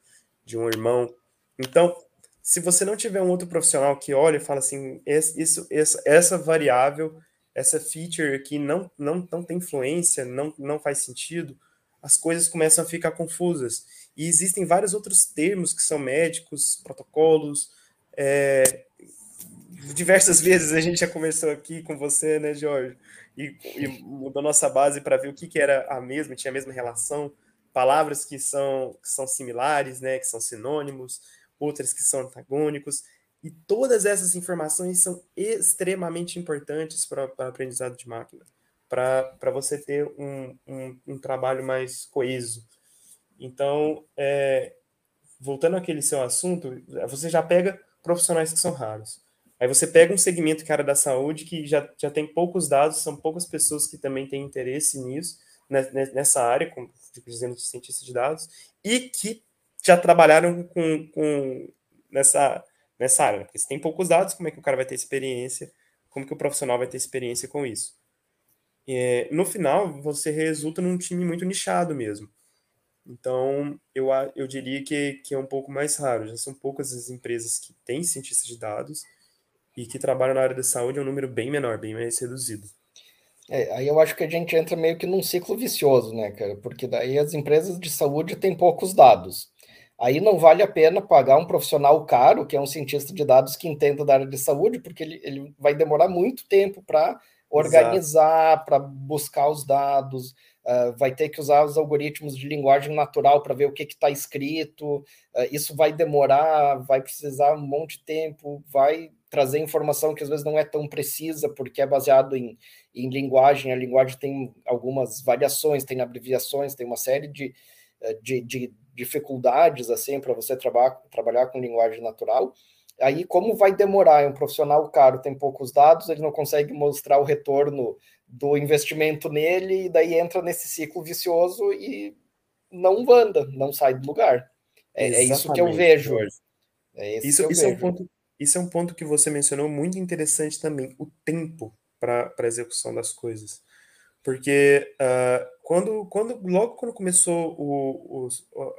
de um irmão. Então, se você não tiver um outro profissional que olha e fala assim, isso, essa, essa variável, essa feature aqui não, não, não tem influência, não, não faz sentido, as coisas começam a ficar confusas. E existem vários outros termos que são médicos, protocolos. É, diversas vezes a gente já conversou aqui com você, né, Jorge? e, e mudou nossa base para ver o que, que era a mesma, tinha a mesma relação, palavras que são, que são similares, né, que são sinônimos, outras que são antagônicos, e todas essas informações são extremamente importantes para o aprendizado de máquina, para você ter um, um, um, trabalho mais coeso. Então, é, voltando àquele seu assunto, você já pega profissionais que são raros. Aí você pega um segmento que era da saúde, que já, já tem poucos dados, são poucas pessoas que também têm interesse nisso, né, nessa área, como dizendo de cientista de dados, e que já trabalharam com, com nessa, nessa área. Porque se tem poucos dados, como é que o cara vai ter experiência, como que o profissional vai ter experiência com isso? É, no final, você resulta num time muito nichado mesmo. Então, eu, eu diria que, que é um pouco mais raro. Já são poucas as empresas que têm cientistas de dados e que trabalham na área da saúde, é um número bem menor, bem mais reduzido. É, aí eu acho que a gente entra meio que num ciclo vicioso, né, cara? Porque daí as empresas de saúde têm poucos dados. Aí não vale a pena pagar um profissional caro, que é um cientista de dados que entenda da área de saúde, porque ele, ele vai demorar muito tempo para organizar, para buscar os dados, uh, vai ter que usar os algoritmos de linguagem natural para ver o que está escrito. Uh, isso vai demorar, vai precisar um monte de tempo, vai trazer informação que às vezes não é tão precisa, porque é baseado em, em linguagem. A linguagem tem algumas variações, tem abreviações, tem uma série de, uh, de, de dificuldades assim para você traba trabalhar com linguagem natural. Aí, como vai demorar, é um profissional caro, tem poucos dados, ele não consegue mostrar o retorno do investimento nele, e daí entra nesse ciclo vicioso e não anda, não sai do lugar. É, é isso que eu vejo. É isso, isso vejo. É um ponto, isso é um ponto que você mencionou muito interessante também, o tempo para a execução das coisas. Porque uh, quando, quando, logo quando começou o, o,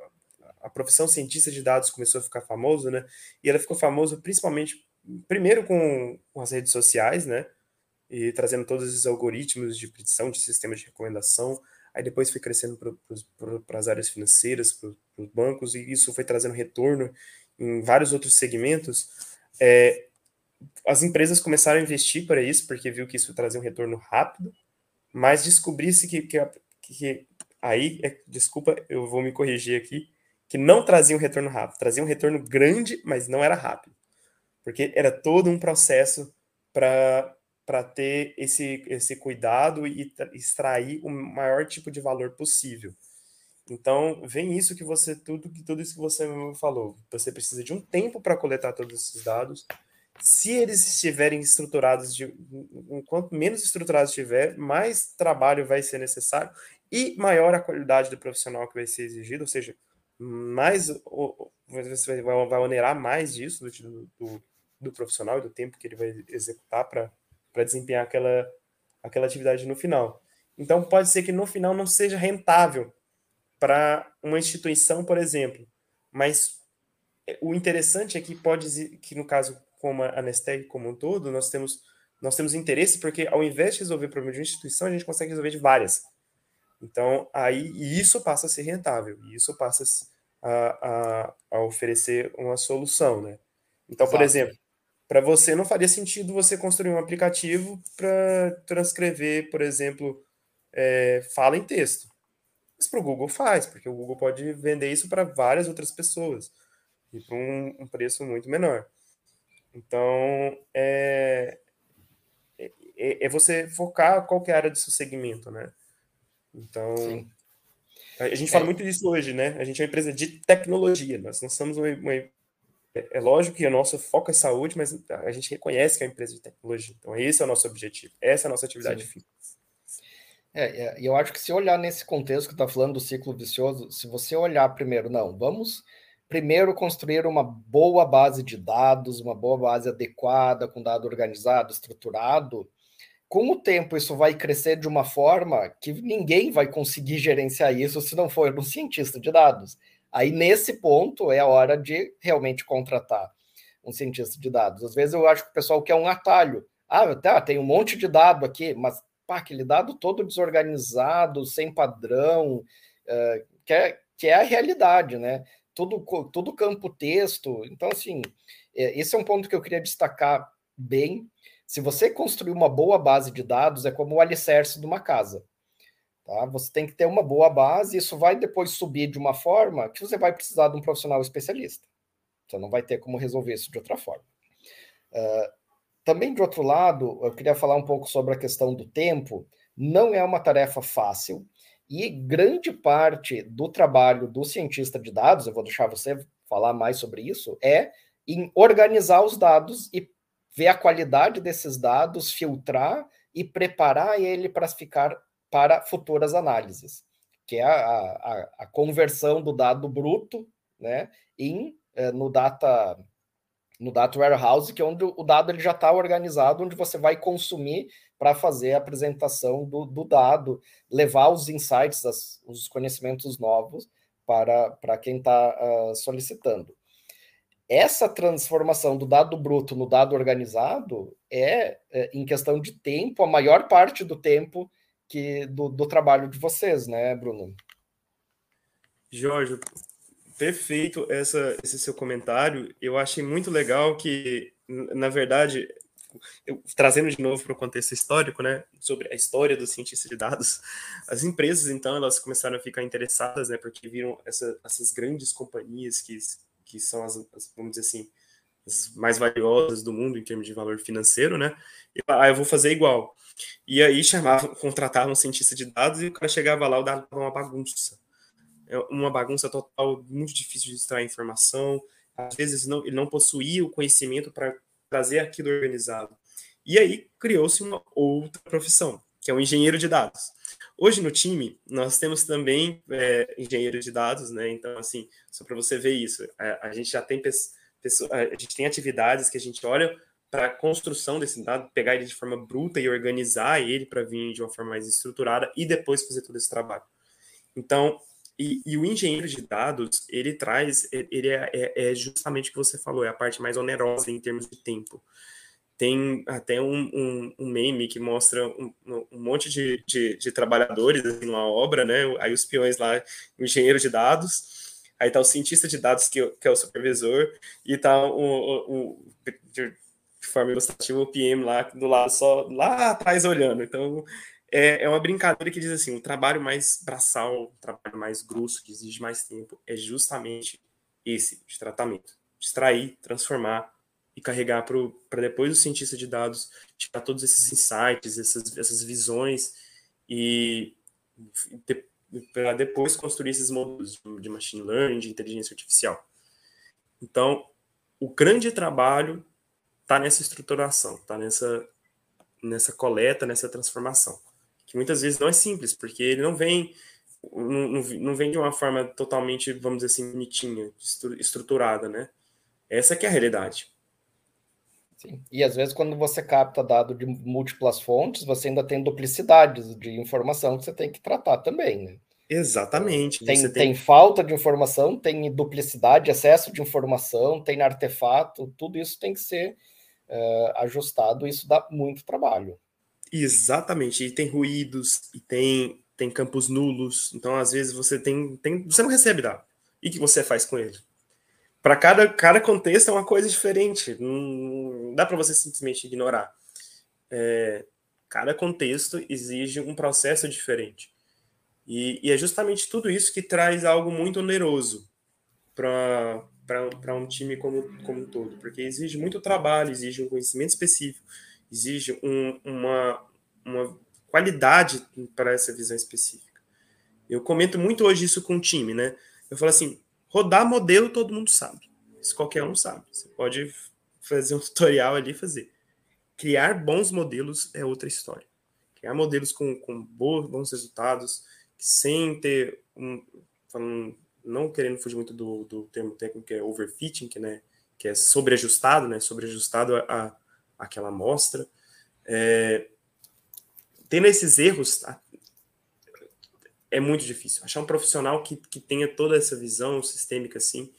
a profissão cientista de dados começou a ficar famoso, né? E ela ficou famosa principalmente, primeiro com, com as redes sociais, né? E trazendo todos esses algoritmos de predição, de sistemas de recomendação. Aí depois foi crescendo para as áreas financeiras, para os bancos, e isso foi trazendo retorno em vários outros segmentos. É, as empresas começaram a investir para isso, porque viu que isso trazia um retorno rápido, mas descobri-se que, que, que, aí, é, desculpa, eu vou me corrigir aqui, que não trazia um retorno rápido, trazia um retorno grande, mas não era rápido. Porque era todo um processo para ter esse, esse cuidado e extrair o maior tipo de valor possível. Então, vem isso que você, tudo, tudo isso que você falou. Você precisa de um tempo para coletar todos esses dados. Se eles estiverem estruturados, de, quanto menos estruturados estiver, mais trabalho vai ser necessário e maior a qualidade do profissional que vai ser exigido, ou seja, mais você vai, vai onerar mais disso do, do, do, profissional e do tempo que ele vai executar para desempenhar aquela, aquela atividade no final. Então pode ser que no final não seja rentável para uma instituição, por exemplo, mas o interessante é que pode que no caso como a Nestec como um todo, nós temos nós temos interesse porque ao invés de resolver o problema de uma instituição, a gente consegue resolver de várias. Então, aí e isso passa a ser rentável, e isso passa a, a, a oferecer uma solução, né? Então, Exato. por exemplo, para você não faria sentido você construir um aplicativo para transcrever, por exemplo, é, fala em texto. Mas para o Google faz, porque o Google pode vender isso para várias outras pessoas e por um, um preço muito menor. Então, é, é, é, você focar qual é a área do seu segmento, né? Então, Sim. A gente fala é. muito disso hoje, né? A gente é uma empresa de tecnologia, nós não somos uma, uma é lógico que o nosso foco é saúde, mas a gente reconhece que é uma empresa de tecnologia. Então, esse é o nosso objetivo, essa é a nossa atividade fim. É, é, eu acho que se olhar nesse contexto que está falando do ciclo vicioso, se você olhar primeiro, não, vamos primeiro construir uma boa base de dados, uma boa base adequada, com dado organizado, estruturado, com o tempo isso vai crescer de uma forma que ninguém vai conseguir gerenciar isso se não for um cientista de dados. Aí, nesse ponto, é a hora de realmente contratar um cientista de dados. Às vezes eu acho que o pessoal quer um atalho. Ah, tá, tem um monte de dado aqui, mas pá, aquele dado todo desorganizado, sem padrão, uh, que, é, que é a realidade, né? Tudo, tudo campo texto. Então, assim, é, esse é um ponto que eu queria destacar bem, se você construir uma boa base de dados, é como o alicerce de uma casa. Tá? Você tem que ter uma boa base, isso vai depois subir de uma forma que você vai precisar de um profissional especialista. Você não vai ter como resolver isso de outra forma. Uh, também, de outro lado, eu queria falar um pouco sobre a questão do tempo. Não é uma tarefa fácil, e grande parte do trabalho do cientista de dados, eu vou deixar você falar mais sobre isso, é em organizar os dados e ver a qualidade desses dados, filtrar e preparar ele para ficar para futuras análises, que é a, a, a conversão do dado bruto né, em, eh, no data no data warehouse, que é onde o dado ele já está organizado, onde você vai consumir para fazer a apresentação do, do, dado, levar os insights, as, os conhecimentos novos para, para quem está uh, ah, solicitando. Essa transformação do dado bruto no dado organizado é, é, em questão de tempo, a maior parte do tempo que do, do trabalho de vocês, né, Bruno? Jorge, perfeito essa, esse seu comentário. Eu achei muito legal que, na verdade, eu, trazendo de novo para o contexto histórico, né, sobre a história do cientista de dados, as empresas, então, elas começaram a ficar interessadas, né, porque viram essa, essas grandes companhias que, que são as, as, vamos dizer assim, as mais valiosas do mundo em termos de valor financeiro, né, e, ah, eu vou fazer igual. E aí chamavam, contratavam um cientista de dados e o cara chegava lá, o dado estava uma bagunça é uma bagunça total, muito difícil de extrair informação. Às vezes não, ele não possuía o conhecimento para trazer aquilo organizado. E aí criou-se uma outra profissão, que é o engenheiro de dados. Hoje no time nós temos também é, engenheiro de dados, né? Então assim, só para você ver isso, a, a, gente já tem pessoas, a gente tem atividades que a gente olha para a construção desse dado, pegar ele de forma bruta e organizar ele para vir de uma forma mais estruturada e depois fazer todo esse trabalho. Então, e, e, o engenheiro de dados, ele traz, ele é, é, é, justamente o que você falou, é a parte mais onerosa em termos de tempo. Tem até um, um, um meme que mostra um, um monte de, de, de, trabalhadores numa obra, né? Aí os peões lá, o engenheiro de dados, aí tá o cientista de dados, que, que é o supervisor, e tá o, o, de, forma ilustrativa o PM lá do lado, só lá atrás olhando. Então, é, é uma brincadeira que diz assim: o trabalho mais braçal, o trabalho mais grosso, que exige mais tempo, é justamente esse de tratamento. Extrair, transformar e carregar para depois o cientista de dados tirar todos esses insights, essas, essas visões e de, para depois construir esses modelos de machine learning, de inteligência artificial. Então, o grande trabalho está nessa estruturação, está nessa, nessa coleta, nessa transformação que muitas vezes não é simples, porque ele não vem não, não vem de uma forma totalmente, vamos dizer assim, bonitinha, estruturada, né? Essa que é a realidade. Sim. E às vezes quando você capta dado de múltiplas fontes, você ainda tem duplicidades de informação que você tem que tratar também, né? Exatamente. Tem, tem... tem falta de informação, tem duplicidade, excesso de informação, tem artefato, tudo isso tem que ser uh, ajustado, isso dá muito trabalho. Exatamente, e tem ruídos, e tem, tem campos nulos, então às vezes você tem, tem você não recebe dado. E o que você faz com ele? Para cada, cada contexto é uma coisa diferente, não, dá para você simplesmente ignorar. É, cada contexto exige um processo diferente. E, e, é justamente tudo isso que traz algo muito oneroso para um time como, como um todo, porque exige muito trabalho, exige um conhecimento específico, exige um, uma, uma qualidade para essa visão específica. Eu comento muito hoje isso com o time, né? Eu falo assim, rodar modelo todo mundo sabe. Isso qualquer um sabe. Você pode fazer um tutorial ali e fazer. Criar bons modelos é outra história. Criar modelos com, com bons resultados, sem ter um. Falando, não querendo fugir muito do, do termo técnico que é overfitting, que, né, que é sobreajustado, né? Sobreajustado a, a aquela amostra. É, tendo esses erros, é muito difícil. Achar um profissional que, que tenha toda essa visão sistêmica assim,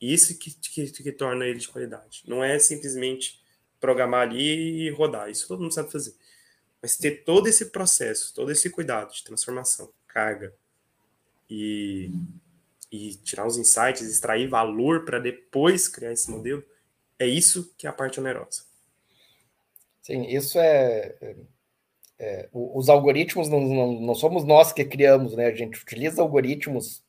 isso que, que, que torna ele de qualidade. Não é simplesmente programar ali e rodar. Isso todo mundo sabe fazer. Mas ter todo esse processo, todo esse cuidado de transformação, carga e, e tirar os insights, extrair valor para depois criar esse modelo, é isso que é a parte onerosa. Sim, isso é. É, os algoritmos não, não, não, somos nós que criamos, né? A gente utiliza algoritmos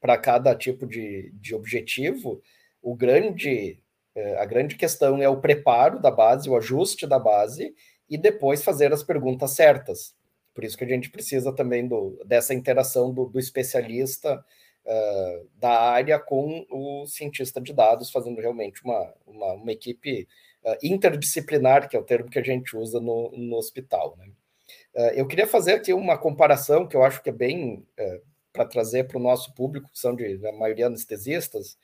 para cada tipo de, de objetivo. O grande, é, a grande questão é o preparo da base, o ajuste da base e depois fazer as perguntas certas. Por isso que a gente precisa também do, dessa interação do, do especialista uh, da área com o cientista de dados, fazendo realmente uma, uma, uma equipe interdisciplinar, que é o termo que a gente usa no, no hospital. Né? Eu queria fazer aqui uma comparação que eu acho que é bem para trazer para o nosso público, que são de a maioria anestesistas,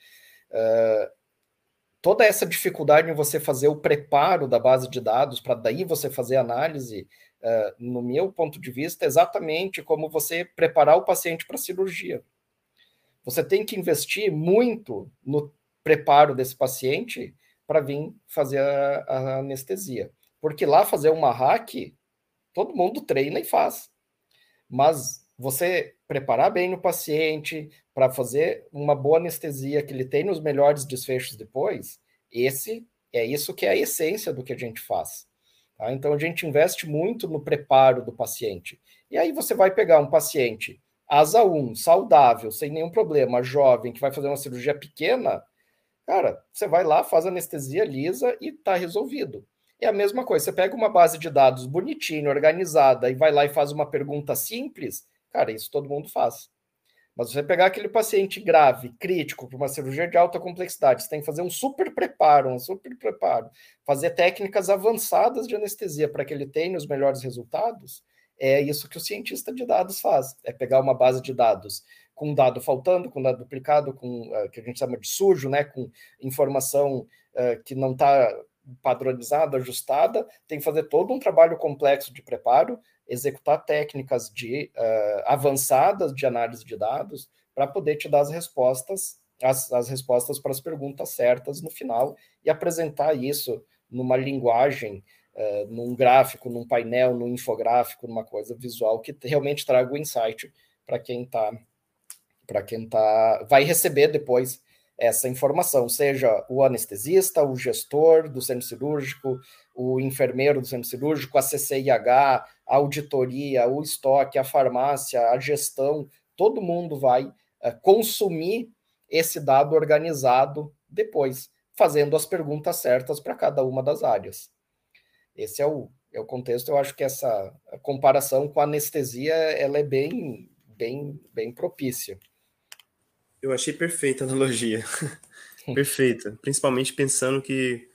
toda essa dificuldade em você fazer o preparo da base de dados, para daí você fazer análise, uh, no meu ponto de vista, é exatamente como você preparar o paciente para a cirurgia. Você tem que investir muito no preparo desse paciente para vir fazer a, a, anestesia. Porque lá fazer uma hack, todo mundo treina e faz. Mas você preparar bem o paciente para fazer uma boa anestesia que ele tenha os melhores desfechos depois, esse é isso que é a essência do que a gente faz. Tá? Então a gente investe muito no preparo do paciente. E aí você vai pegar um paciente asa 1, saudável, sem nenhum problema, jovem, que vai fazer uma cirurgia pequena, cara, você vai lá, faz anestesia lisa e tá resolvido. É a mesma coisa, você pega uma base de dados bonitinha, organizada, e vai lá e faz uma pergunta simples, Cara, isso todo mundo faz. Mas você pegar aquele paciente grave, crítico, para uma cirurgia de alta complexidade, você tem que fazer um super preparo, um super preparo, fazer técnicas avançadas de anestesia para que ele tenha os melhores resultados. É isso que o cientista de dados faz: é pegar uma base de dados com dado faltando, com dado duplicado, com uh, que a gente chama de sujo, né, com informação uh, que não está padronizada, ajustada, tem que fazer todo um trabalho complexo de preparo, executar técnicas de uh, avançadas de análise de dados para poder te dar as respostas, as, as respostas para as perguntas certas no final e apresentar isso numa linguagem, uh, num gráfico, num painel, num infográfico, numa coisa visual que realmente traga o insight para quem está para quem tá vai receber depois essa informação, seja o anestesista, o gestor do centro cirúrgico, o enfermeiro do centro cirúrgico, a CCIH, a auditoria, o estoque, a farmácia, a gestão, todo mundo vai é, consumir esse dado organizado depois, fazendo as perguntas certas para cada uma das áreas. Esse é o, é o contexto. Eu acho que essa comparação com a anestesia ela é bem, bem, bem propícia. Eu achei perfeita a analogia. perfeita. Principalmente pensando que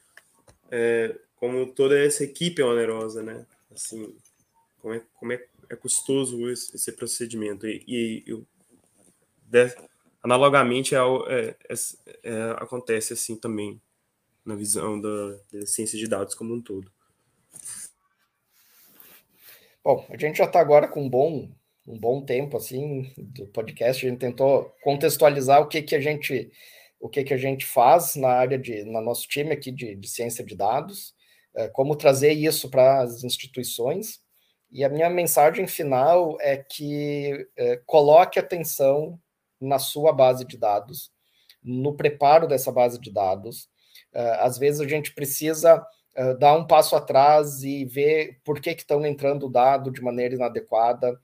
é, como toda essa equipe é onerosa, né? Assim, como é, como é, é custoso esse, esse procedimento. E, e, e de, analogamente é, é, é, acontece assim também na visão da, da ciência de dados como um todo. Bom, a gente já está agora com um bom um bom tempo assim do podcast. A gente tentou contextualizar o que que a gente o que que a gente faz na área de no nosso time aqui de, de ciência de dados, é, como trazer isso para as instituições. E a minha mensagem final é que é, coloque atenção na sua base de dados, no preparo dessa base de dados. É, às vezes a gente precisa dar um passo atrás e ver por que estão entrando o dado de maneira inadequada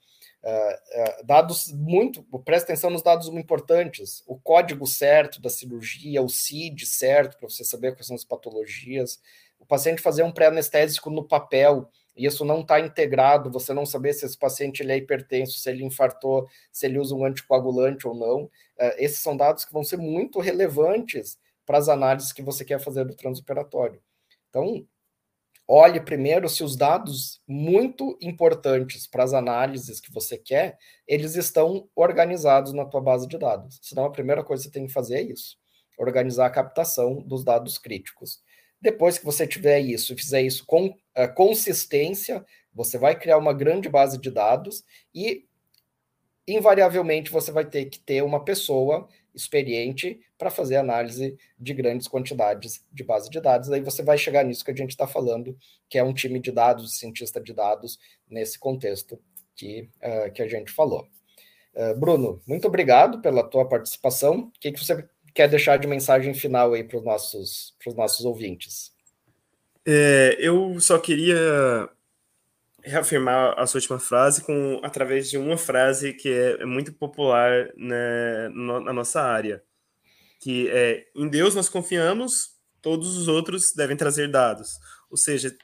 Uh, uh, dados muito, presta atenção nos dados importantes, o código certo da cirurgia, o CID certo, para você saber quais são as patologias, o paciente fazer um pré-anestésico no papel, e isso não está integrado, você não saber se esse paciente ele é hipertenso, se ele infartou, se ele usa um anticoagulante ou não, uh, esses são dados que vão ser muito relevantes para as análises que você quer fazer do transoperatório. Então, olhe primeiro se os dados muito importantes para as análises que você quer, eles estão organizados na tua base de dados. Senão a primeira coisa que você tem que fazer é isso, organizar a captação dos dados críticos. Depois que você tiver isso e fizer isso com uh, consistência, você vai criar uma grande base de dados e invariavelmente você vai ter que ter uma pessoa experiente para fazer análise de grandes quantidades de base de dados. Aí você vai chegar nisso que a gente está falando, que é um time de dados, cientista de dados, nesse contexto que, uh, que a gente falou. Uh, Bruno, muito obrigado pela tua participação. O que, que você quer deixar de mensagem final aí para os nossos, nossos ouvintes? É, eu só queria reafirmar a sua última frase com através de uma frase que é, é muito popular né, na nossa área, que é em Deus nós confiamos, todos os outros devem trazer dados. Ou seja,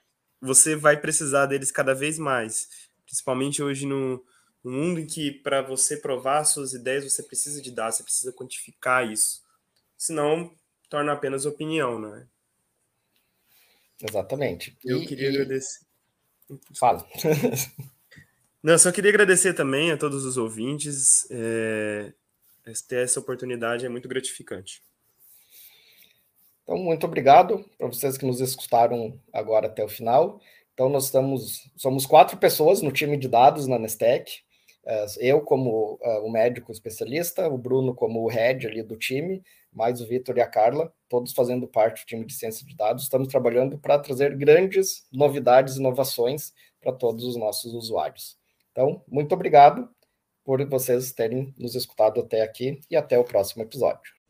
você vai precisar deles cada vez mais, principalmente hoje no, no mundo em que para você provar suas ideias você precisa de dados, você precisa quantificar isso. Senão torna apenas opinião, né? Exatamente. Eu e, queria e... agradecer. Fala. Não, só queria agradecer também a todos os ouvintes. É... Ter essa oportunidade é muito gratificante. Então, muito obrigado para vocês que nos escutaram agora até o final. Então, nós estamos, somos quatro pessoas no time de dados na Nestec. Eu como uh, o médico especialista, o Bruno como o head ali do time, mais o Vitor e a Carla, todos fazendo parte do time de ciência de dados. Estamos trabalhando para trazer grandes novidades e inovações para todos os nossos usuários. Então, muito obrigado por vocês terem nos escutado até aqui e até o próximo episódio.